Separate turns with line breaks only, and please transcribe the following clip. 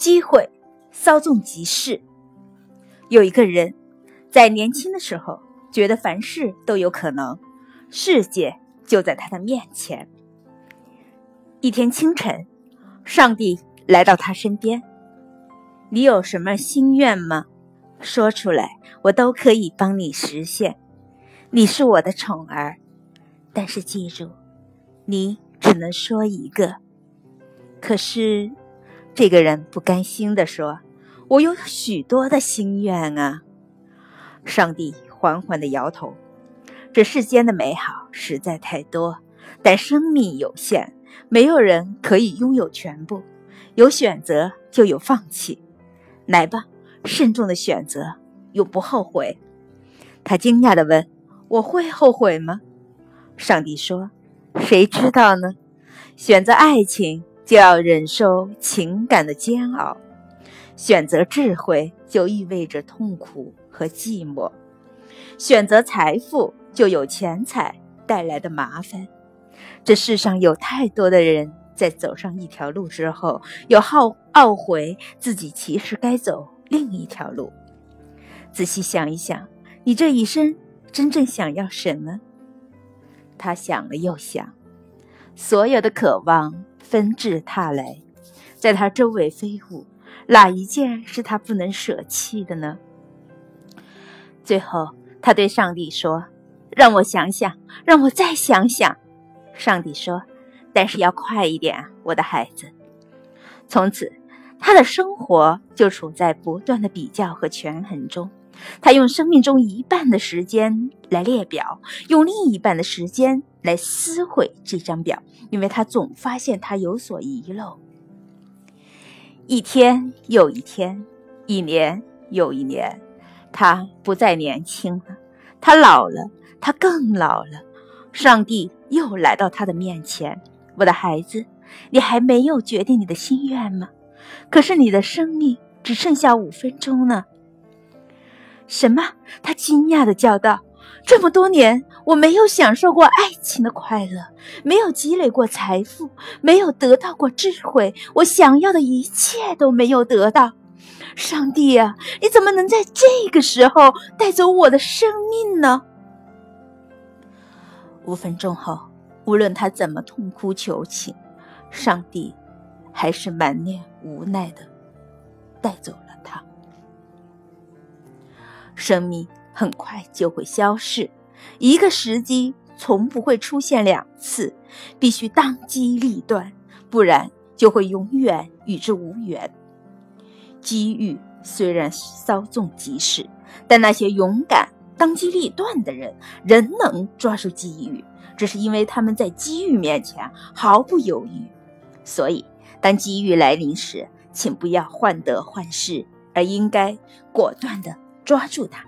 机会稍纵即逝。有一个人，在年轻的时候觉得凡事都有可能，世界就在他的面前。一天清晨，上帝来到他身边：“你有什么心愿吗？说出来，我都可以帮你实现。你是我的宠儿，但是记住，你只能说一个。”可是。这个人不甘心地说：“我有许多的心愿啊！”上帝缓缓地摇头：“这世间的美好实在太多，但生命有限，没有人可以拥有全部。有选择就有放弃，来吧，慎重的选择，永不后悔。”他惊讶地问：“我会后悔吗？”上帝说：“谁知道呢？选择爱情。”就要忍受情感的煎熬，选择智慧就意味着痛苦和寂寞；选择财富就有钱财带来的麻烦。这世上有太多的人在走上一条路之后，有好懊悔自己其实该走另一条路。仔细想一想，你这一生真正想要什么？他想了又想，所有的渴望。纷至沓来，在他周围飞舞，哪一件是他不能舍弃的呢？最后，他对上帝说：“让我想想，让我再想想。”上帝说：“但是要快一点，我的孩子。”从此，他的生活就处在不断的比较和权衡中。他用生命中一半的时间来列表，用另一半的时间来撕毁这张表，因为他总发现他有所遗漏。一天又一天，一年又一年，他不再年轻了，他老了，他更老了。上帝又来到他的面前：“我的孩子，你还没有决定你的心愿吗？可是你的生命只剩下五分钟呢。”什么？他惊讶的叫道：“这么多年，我没有享受过爱情的快乐，没有积累过财富，没有得到过智慧，我想要的一切都没有得到。上帝啊，你怎么能在这个时候带走我的生命呢？”五分钟后，无论他怎么痛哭求情，上帝还是满脸无奈的带走了他。生命很快就会消逝，一个时机从不会出现两次，必须当机立断，不然就会永远与之无缘。机遇虽然稍纵即逝，但那些勇敢、当机立断的人仍能抓住机遇，只是因为他们在机遇面前毫不犹豫。所以，当机遇来临时，请不要患得患失，而应该果断的。抓住它。